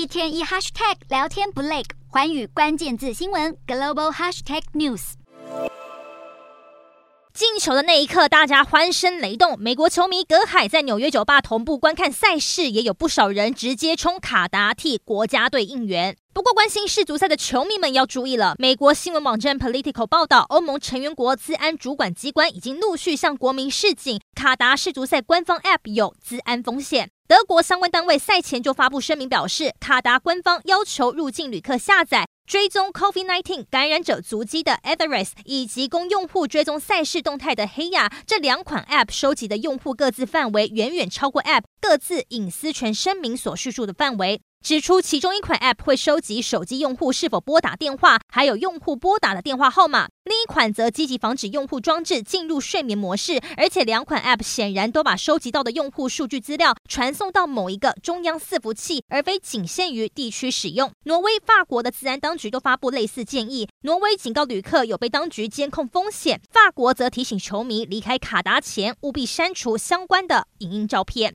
一天一 hashtag 聊天不累，寰宇关键字新闻 global hashtag news。进球的那一刻，大家欢声雷动。美国球迷隔海在纽约酒吧同步观看赛事，也有不少人直接冲卡达替国家队应援。不过，关心世足赛的球迷们要注意了。美国新闻网站 Political 报道，欧盟成员国资安主管机关已经陆续向国民示警，卡达世足赛官方 App 有资安风险。德国相关单位赛前就发布声明表示，卡达官方要求入境旅客下载追踪 COVID-19 感染者足迹的 Etherex，以及供用户追踪赛事动态的 Heya 这两款 App 收集的用户各自范围远远超过 App 各自隐私权声明所叙述的范围。指出，其中一款 App 会收集手机用户是否拨打电话，还有用户拨打的电话号码；另一款则积极防止用户装置进入睡眠模式。而且，两款 App 显然都把收集到的用户数据资料传送到某一个中央伺服器，而非仅限于地区使用。挪威、法国的治安当局都发布类似建议。挪威警告旅客有被当局监控风险，法国则提醒球迷离开卡达前务必删除相关的影音照片。